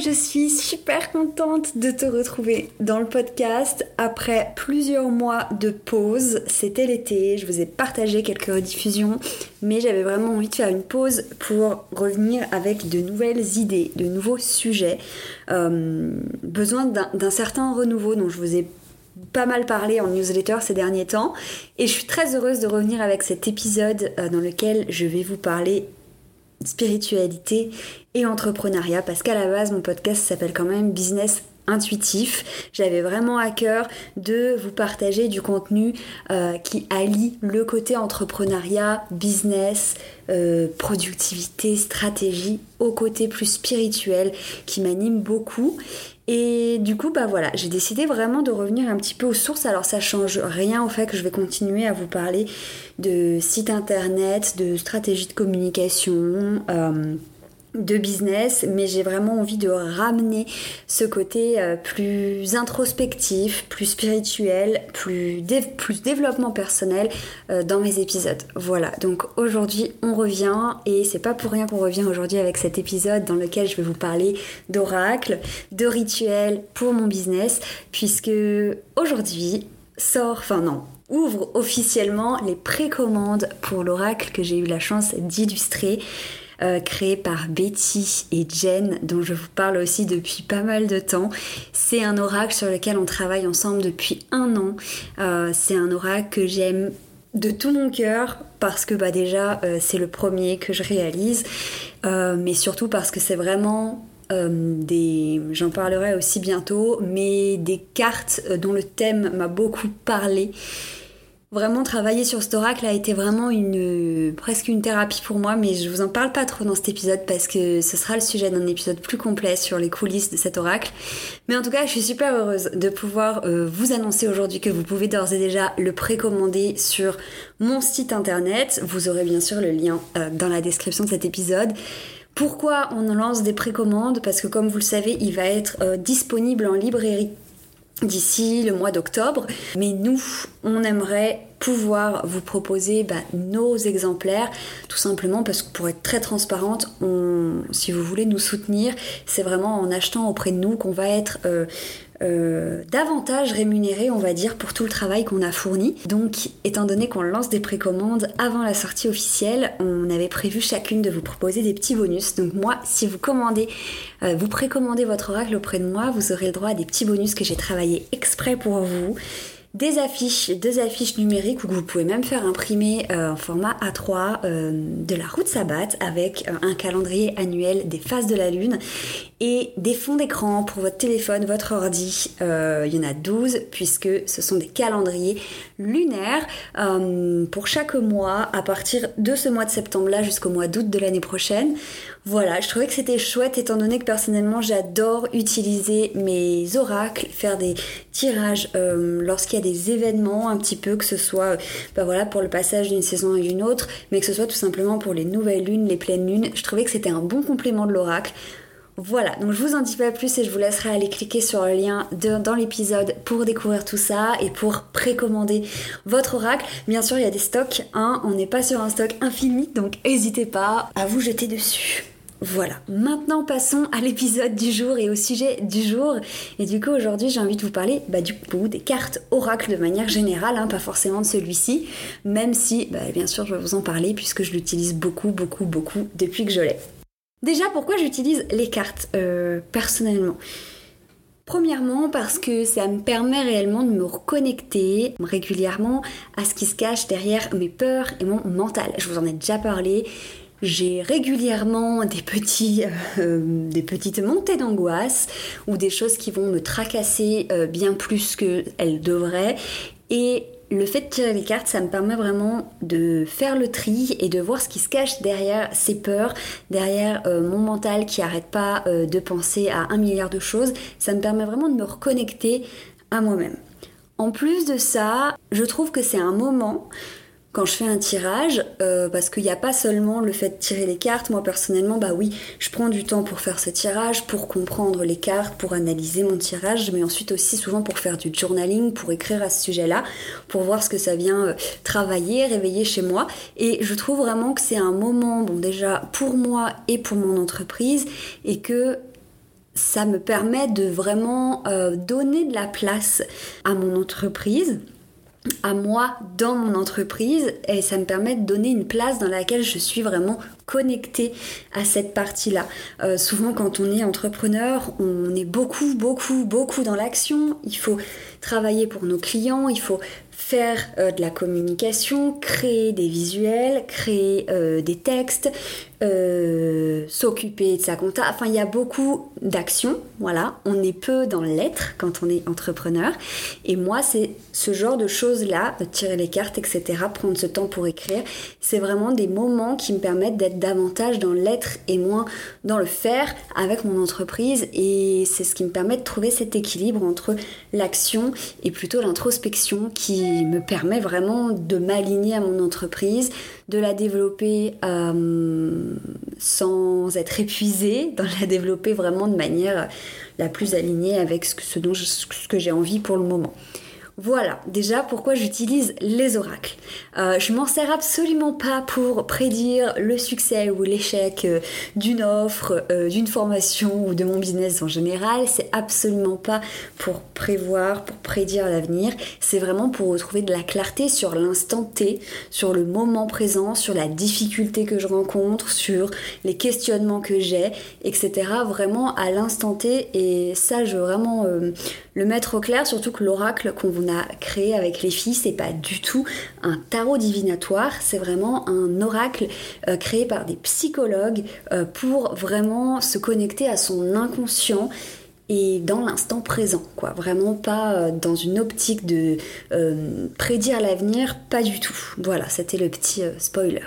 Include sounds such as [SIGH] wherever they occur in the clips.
Je suis super contente de te retrouver dans le podcast après plusieurs mois de pause. C'était l'été, je vous ai partagé quelques rediffusions, mais j'avais vraiment envie de faire une pause pour revenir avec de nouvelles idées, de nouveaux sujets. Euh, besoin d'un certain renouveau dont je vous ai pas mal parlé en newsletter ces derniers temps et je suis très heureuse de revenir avec cet épisode euh, dans lequel je vais vous parler spiritualité et entrepreneuriat parce qu'à la base mon podcast s'appelle quand même Business intuitif. J'avais vraiment à cœur de vous partager du contenu euh, qui allie le côté entrepreneuriat, business, euh, productivité, stratégie au côté plus spirituel qui m'anime beaucoup. Et du coup, bah voilà, j'ai décidé vraiment de revenir un petit peu aux sources. Alors ça change rien au fait que je vais continuer à vous parler de site internet, de stratégie de communication. Euh, de business, mais j'ai vraiment envie de ramener ce côté euh, plus introspectif, plus spirituel, plus, développement personnel euh, dans mes épisodes. Voilà, donc aujourd'hui on revient et c'est pas pour rien qu'on revient aujourd'hui avec cet épisode dans lequel je vais vous parler d'oracle, de rituels pour mon business, puisque aujourd'hui sort, enfin non, ouvre officiellement les précommandes pour l'oracle que j'ai eu la chance d'illustrer. Euh, créé par Betty et Jen, dont je vous parle aussi depuis pas mal de temps. C'est un oracle sur lequel on travaille ensemble depuis un an. Euh, c'est un oracle que j'aime de tout mon cœur parce que bah déjà euh, c'est le premier que je réalise, mais surtout parce que c'est vraiment des, j'en parlerai aussi bientôt, mais des cartes dont le thème m'a beaucoup parlé Vraiment travailler sur cet oracle a été vraiment une presque une thérapie pour moi, mais je vous en parle pas trop dans cet épisode parce que ce sera le sujet d'un épisode plus complet sur les coulisses de cet oracle. Mais en tout cas, je suis super heureuse de pouvoir euh, vous annoncer aujourd'hui que vous pouvez d'ores et déjà le précommander sur mon site internet. Vous aurez bien sûr le lien euh, dans la description de cet épisode. Pourquoi on lance des précommandes? Parce que comme vous le savez, il va être euh, disponible en librairie d'ici le mois d'octobre. Mais nous, on aimerait pouvoir vous proposer bah, nos exemplaires, tout simplement parce que pour être très transparente, si vous voulez nous soutenir, c'est vraiment en achetant auprès de nous qu'on va être euh, euh, davantage rémunéré, on va dire, pour tout le travail qu'on a fourni. Donc, étant donné qu'on lance des précommandes avant la sortie officielle, on avait prévu chacune de vous proposer des petits bonus. Donc moi, si vous commandez, euh, vous précommandez votre oracle auprès de moi, vous aurez le droit à des petits bonus que j'ai travaillé exprès pour vous des affiches, deux affiches numériques où vous pouvez même faire imprimer euh, en format A3 de la route Sabbat avec un calendrier annuel des phases de la lune et des fonds d'écran pour votre téléphone, votre ordi. Euh, il y en a 12 puisque ce sont des calendriers lunaires euh, pour chaque mois à partir de ce mois de septembre-là jusqu'au mois d'août de l'année prochaine. Voilà, je trouvais que c'était chouette étant donné que personnellement j'adore utiliser mes oracles, faire des tirages euh, lorsqu'il y a des événements un petit peu, que ce soit bah voilà, pour le passage d'une saison à une autre, mais que ce soit tout simplement pour les nouvelles lunes, les pleines lunes. Je trouvais que c'était un bon complément de l'oracle. Voilà, donc je vous en dis pas plus et je vous laisserai aller cliquer sur le lien dans l'épisode pour découvrir tout ça et pour précommander votre oracle. Bien sûr, il y a des stocks, hein, on n'est pas sur un stock infini, donc n'hésitez pas à vous jeter dessus. Voilà, maintenant passons à l'épisode du jour et au sujet du jour. Et du coup aujourd'hui j'ai envie de vous parler bah, du coup des cartes oracle de manière générale, hein, pas forcément de celui-ci, même si bah, bien sûr je vais vous en parler puisque je l'utilise beaucoup beaucoup beaucoup depuis que je l'ai. Déjà, pourquoi j'utilise les cartes euh, personnellement? Premièrement parce que ça me permet réellement de me reconnecter régulièrement à ce qui se cache derrière mes peurs et mon mental. Je vous en ai déjà parlé. J'ai régulièrement des, petits, euh, des petites montées d'angoisse ou des choses qui vont me tracasser euh, bien plus qu'elles devraient. Et le fait de tirer les cartes, ça me permet vraiment de faire le tri et de voir ce qui se cache derrière ces peurs, derrière euh, mon mental qui arrête pas de penser à un milliard de choses. Ça me permet vraiment de me reconnecter à moi-même. En plus de ça, je trouve que c'est un moment quand je fais un tirage, euh, parce qu'il n'y a pas seulement le fait de tirer les cartes, moi personnellement, bah oui, je prends du temps pour faire ce tirage, pour comprendre les cartes, pour analyser mon tirage, mais ensuite aussi souvent pour faire du journaling, pour écrire à ce sujet-là, pour voir ce que ça vient euh, travailler, réveiller chez moi. Et je trouve vraiment que c'est un moment, bon déjà pour moi et pour mon entreprise, et que ça me permet de vraiment euh, donner de la place à mon entreprise à moi dans mon entreprise et ça me permet de donner une place dans laquelle je suis vraiment connectée à cette partie-là. Euh, souvent quand on est entrepreneur, on est beaucoup, beaucoup, beaucoup dans l'action. Il faut travailler pour nos clients, il faut faire euh, de la communication, créer des visuels, créer euh, des textes, euh, s'occuper de sa compta. Enfin, il y a beaucoup d'actions. Voilà, on est peu dans l'être quand on est entrepreneur. Et moi, c'est ce genre de choses-là, tirer les cartes, etc., prendre ce temps pour écrire, c'est vraiment des moments qui me permettent d'être davantage dans l'être et moins dans le faire avec mon entreprise. Et c'est ce qui me permet de trouver cet équilibre entre l'action et plutôt l'introspection qui me permet vraiment de m'aligner à mon entreprise, de la développer euh, sans être épuisée, [LAUGHS] de la développer vraiment de manière la plus alignée avec ce que j'ai envie pour le moment. Voilà, déjà pourquoi j'utilise les oracles. Euh, je m'en sers absolument pas pour prédire le succès ou l'échec euh, d'une offre, euh, d'une formation ou de mon business en général. C'est absolument pas pour prévoir, pour prédire l'avenir. C'est vraiment pour retrouver de la clarté sur l'instant T, sur le moment présent, sur la difficulté que je rencontre, sur les questionnements que j'ai, etc. Vraiment à l'instant T. Et ça, je veux vraiment le mettre au clair, surtout que l'oracle qu'on vous créé avec les filles, c'est pas du tout un tarot divinatoire, c'est vraiment un oracle euh, créé par des psychologues euh, pour vraiment se connecter à son inconscient et dans l'instant présent, quoi. Vraiment pas euh, dans une optique de prédire l'avenir, pas du tout. Voilà, c'était le petit spoiler.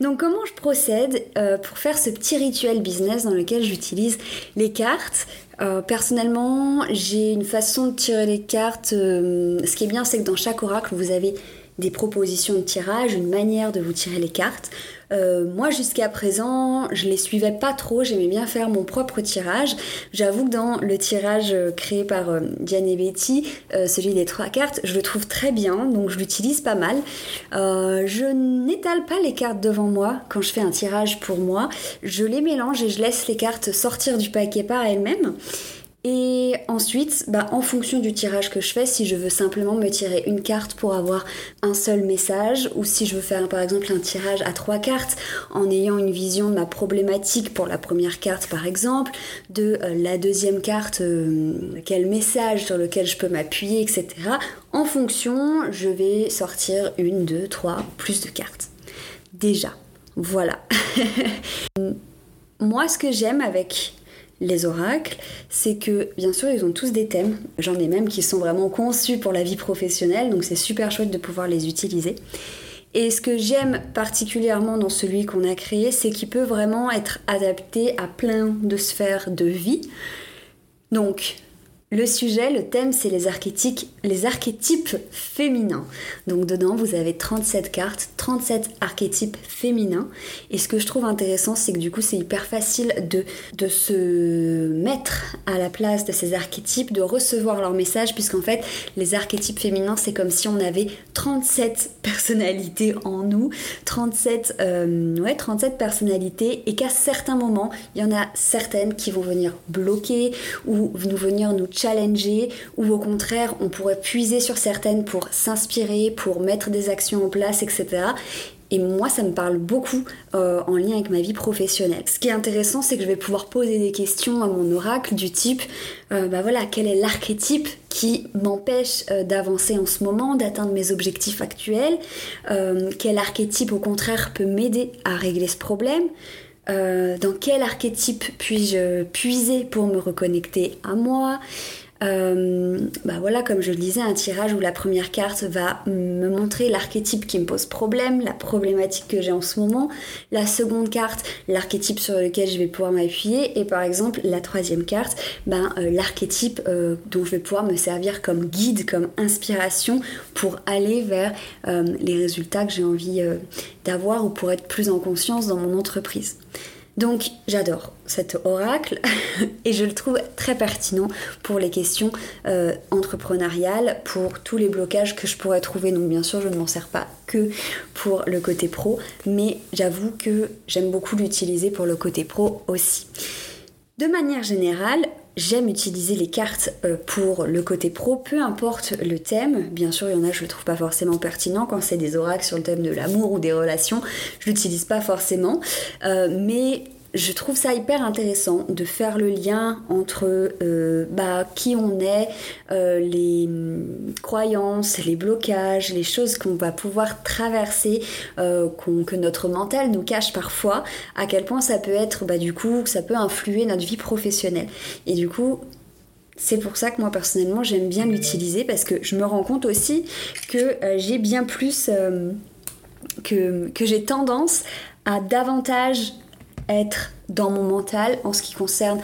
Donc comment je procède pour faire ce petit rituel business dans lequel j'utilise les cartes? Euh, personnellement, j'ai une façon de tirer les cartes. Euh, ce qui est bien, c'est que dans chaque oracle, vous avez des propositions de tirage, une manière de vous tirer les cartes. Euh, moi, jusqu'à présent, je les suivais pas trop. J'aimais bien faire mon propre tirage. J'avoue que dans le tirage créé par Diane et Betty, celui des trois cartes, je le trouve très bien, donc je l'utilise pas mal. je n'étale pas les cartes devant moi quand je fais un tirage pour moi. Je les mélange et je laisse les cartes sortir du paquet par elles-mêmes. Et ensuite, bah, en fonction du tirage que je fais, si je veux simplement me tirer une carte pour avoir un seul message, ou si je veux faire par exemple un tirage à trois cartes en ayant une vision de ma problématique pour la première carte par exemple, de euh, la deuxième carte, euh, quel message sur lequel je peux m'appuyer, etc. En fonction, je vais sortir une, deux, trois, plus de cartes. Déjà, voilà. [LAUGHS] Moi, ce que j'aime avec les oracles, c'est que bien sûr ils ont tous des thèmes, j'en ai même qui sont vraiment conçus pour la vie professionnelle, donc c'est super chouette de pouvoir les utiliser. Et ce que j'aime particulièrement dans celui qu'on a créé, c'est qu'il peut vraiment être adapté à plein de sphères de vie. Donc le sujet, le thème, c'est les archétypes, féminins. Donc dedans, vous avez 37 cartes, 37 archétypes féminins. Et ce que je trouve intéressant, c'est que du coup, c'est hyper facile de, se mettre à la place de ces archétypes, de recevoir leur message, puisqu'en fait, les archétypes féminins, c'est comme si on avait 37 [LAUGHS] personnalités en nous, 37, euh, ouais, 37 personnalités, et qu'à certains moments, il y en a certaines qui vont venir bloquer ou nous venir nous challenger ou au contraire on pourrait puiser sur certaines pour s'inspirer, pour mettre des actions en place, etc. Et moi, ça me parle beaucoup euh, en lien avec ma vie professionnelle. Ce qui est intéressant, c'est que je vais pouvoir poser des questions à mon oracle du type, euh, bah voilà, quel est l'archétype qui m'empêche euh, d'avancer en ce moment, d'atteindre mes objectifs actuels? Quel archétype, au contraire, peut m'aider à régler ce problème? Dans quel archétype puis-je puiser pour me reconnecter à moi? Euh, bah voilà, comme je le disais, un tirage où la première carte va me montrer l'archétype qui me pose problème, la problématique que j'ai en ce moment. La seconde carte, l'archétype sur lequel je vais pouvoir m'appuyer. Et par exemple, la troisième carte, ben, euh, l'archétype euh, dont je vais pouvoir me servir comme guide, comme inspiration pour aller vers les résultats que j'ai envie d'avoir ou pour être plus en conscience dans mon entreprise. Donc j'adore cet oracle [LAUGHS] et je le trouve très pertinent pour les questions euh, entrepreneuriales, pour tous les blocages que je pourrais trouver. Donc bien sûr je ne m'en sers pas que pour le côté pro, mais j'avoue que j'aime beaucoup l'utiliser pour le côté pro aussi. De manière générale, J'aime utiliser les cartes euh, pour le côté pro, peu importe le thème. Bien sûr, il y en a, je le trouve pas forcément pertinent quand c'est des oracles sur le thème de l'amour ou des relations. Je l'utilise pas forcément, euh, mais je trouve ça hyper intéressant de faire le lien entre euh, bah, qui on est, euh, les croyances, les blocages, les choses qu'on va pouvoir traverser, euh, que notre mental nous cache parfois, à quel point ça peut être, bah, du coup, ça peut influer notre vie professionnelle. Et du coup, c'est pour ça que moi personnellement j'aime bien l'utiliser parce que je me rends compte aussi que j'ai bien plus que, que j'ai tendance à davantage être dans mon mental en ce qui concerne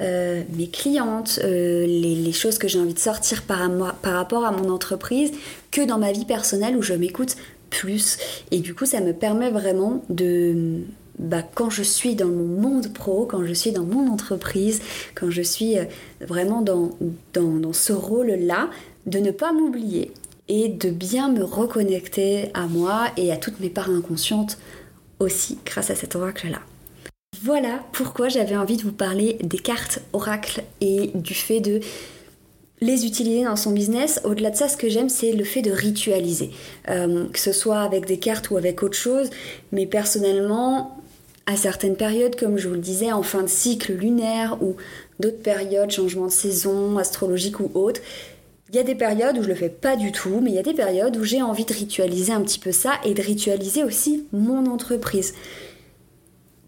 euh, mes clientes, euh, les, choses que j'ai envie de sortir par, rapport à mon entreprise, que dans ma vie personnelle où je m'écoute plus. Et du coup, ça me permet vraiment de... Bah, quand je suis dans mon monde pro, quand je suis dans mon entreprise, quand je suis euh, vraiment dans, dans, dans ce rôle-là, de ne pas m'oublier et de bien me reconnecter à moi et à toutes mes parts inconscientes aussi grâce à cet oracle-là. Voilà pourquoi j'avais envie de vous parler des cartes oracles et du fait de les utiliser dans son business. Au-delà de ça, ce que j'aime, c'est le fait de ritualiser. Euh, que ce soit avec des cartes ou avec autre chose. Mais personnellement, à certaines périodes, comme je vous le disais, en fin de cycle lunaire ou d'autres périodes, changement de saison, astrologique ou autre, il y a des périodes où je le fais pas du tout, mais il y a des périodes où j'ai envie de ritualiser un petit peu ça et de ritualiser aussi mon entreprise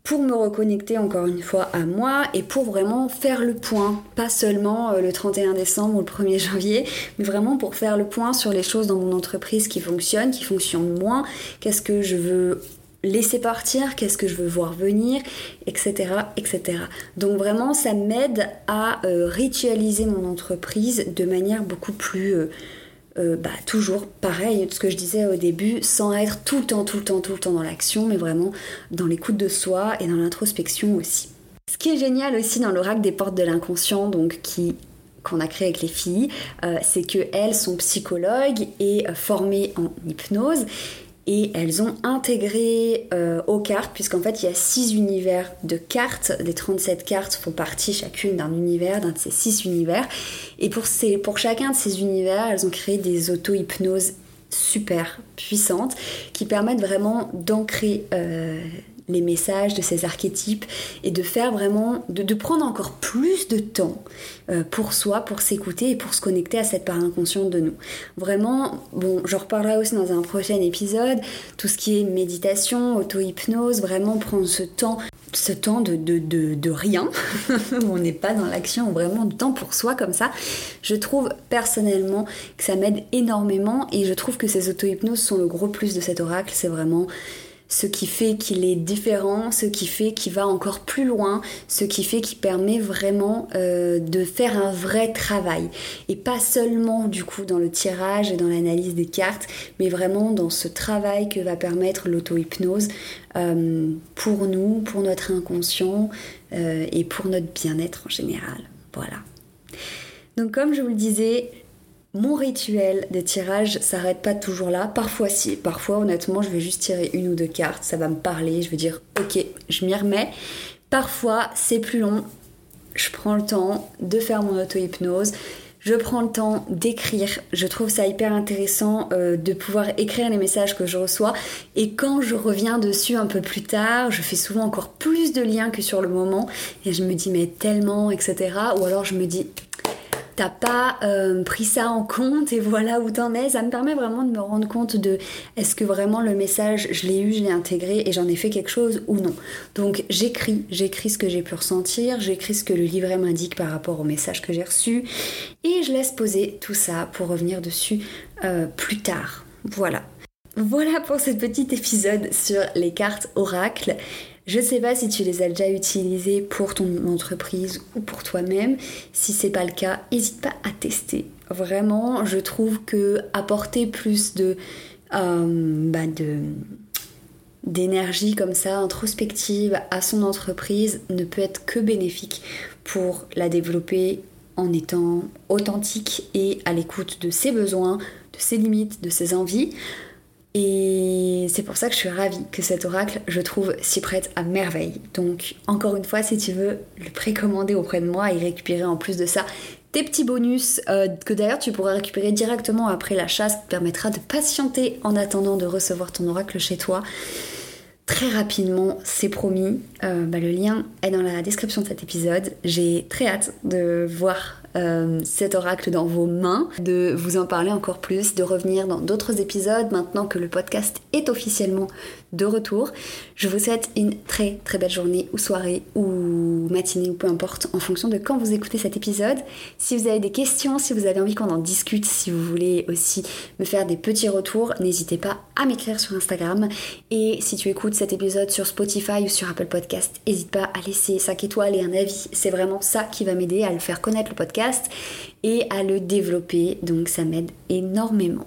pour me reconnecter encore une fois à moi et pour vraiment faire le point, pas seulement euh, le 31 décembre ou le 1er [LAUGHS] janvier, mais vraiment pour faire le point sur les choses dans mon entreprise qui fonctionnent, qui fonctionnent moins, qu'est-ce que je veux laisser partir, qu'est-ce que je veux voir venir, etc. etc. Donc vraiment, ça m'aide à euh, ritualiser mon entreprise de manière beaucoup plus... Euh, euh, bah, toujours pareil, ce que je disais au début, sans être tout le temps, tout le temps, tout le temps dans l'action, mais vraiment dans l'écoute de soi et dans l'introspection aussi. Ce qui est génial aussi dans l'oracle des portes de l'inconscient, donc qui qu'on a créé avec les filles, euh, c'est qu'elles sont psychologues et euh, formées en hypnose et elles ont intégré euh, aux cartes, puisqu'en fait il y a six univers de cartes, les 37 cartes font partie chacune d'un univers, d'un de ces six univers, et pour, chacun de ces univers, elles ont créé des auto-hypnoses super puissantes qui permettent vraiment d'ancrer euh, les messages de ces archétypes et de faire vraiment, de, prendre encore plus de temps euh, pour soi, pour s'écouter et pour se connecter à cette part inconsciente de nous. Vraiment, bon, j'en reparlerai aussi dans un prochain épisode, tout ce qui est méditation, auto-hypnose, vraiment prendre ce temps ce temps de, de, de, de rien, [LAUGHS] on n'est pas dans l'action, vraiment de temps pour soi comme ça, je trouve personnellement que ça m'aide énormément et je trouve que ces auto-hypnoses sont le gros plus de cet oracle, c'est vraiment ce qui fait qu'il est différent, ce qui fait qu'il va encore plus loin, ce qui fait qu'il permet vraiment euh, de faire un vrai travail. Et pas seulement du coup dans le tirage et dans l'analyse des cartes, mais vraiment dans ce travail que va permettre l'auto-hypnose euh, pour nous, pour notre inconscient euh, et pour notre bien-être en général. Voilà. Donc comme je vous le disais, mon rituel de tirage s'arrête pas toujours là. Parfois si, parfois honnêtement je vais juste tirer une ou deux cartes, ça va me parler, je vais dire ok, je m'y remets. Parfois c'est plus long, je prends le temps de faire mon auto-hypnose, je prends le temps d'écrire. Je trouve ça hyper intéressant euh, de pouvoir écrire les messages que je reçois. Et quand je reviens dessus un peu plus tard, je fais souvent encore plus de liens que sur le moment. Et je me dis, mais tellement, etc. Ou alors je me dis, t'as pas euh, pris ça en compte et voilà où t'en es. Ça me permet vraiment de me rendre compte de est-ce que vraiment le message, je l'ai eu, je l'ai intégré et j'en ai fait quelque chose ou non. Donc j'écris, j'écris ce que j'ai pu ressentir, j'écris ce que le livret m'indique par rapport au message que j'ai reçu et je laisse poser tout ça pour revenir dessus euh, plus tard. Voilà. Voilà pour ce petit épisode sur les cartes oracles. Je ne sais pas si tu les as déjà utilisées pour ton entreprise ou pour toi-même. Si c'est pas le cas, n'hésite pas à tester. Vraiment, je trouve que apporter plus euh, bah de d'énergie comme ça, introspective à son entreprise ne peut être que bénéfique pour la développer en étant authentique et à l'écoute de ses besoins, de ses limites, de ses envies. Et c'est pour ça que je suis ravie que cet oracle, je trouve, s'y prête à merveille. Donc, encore une fois, si tu veux le précommander auprès de moi et récupérer en plus de ça tes petits bonus euh, que d'ailleurs tu pourras récupérer directement après l'achat, ce qui te permettra de patienter en attendant de recevoir ton oracle chez toi. Très rapidement, c'est promis. Euh, bah, le lien est dans la description de cet épisode. J'ai très hâte de voir euh, cet oracle dans vos mains, de vous en parler encore plus, de revenir dans d'autres épisodes maintenant que le podcast est officiellement de retour. Je vous souhaite une très très belle journée ou soirée ou matinée ou peu importe en fonction de quand vous écoutez cet épisode. Si vous avez des questions, si vous avez envie qu'on en discute, si vous voulez aussi me faire des petits retours, n'hésitez pas à m'écrire sur Instagram. Et si tu écoutes cet épisode sur Spotify ou sur Apple Podcast, n'hésite pas à laisser 5 étoiles et un avis. C'est vraiment ça qui va m'aider à le faire connaître le podcast et à le développer. Donc ça m'aide énormément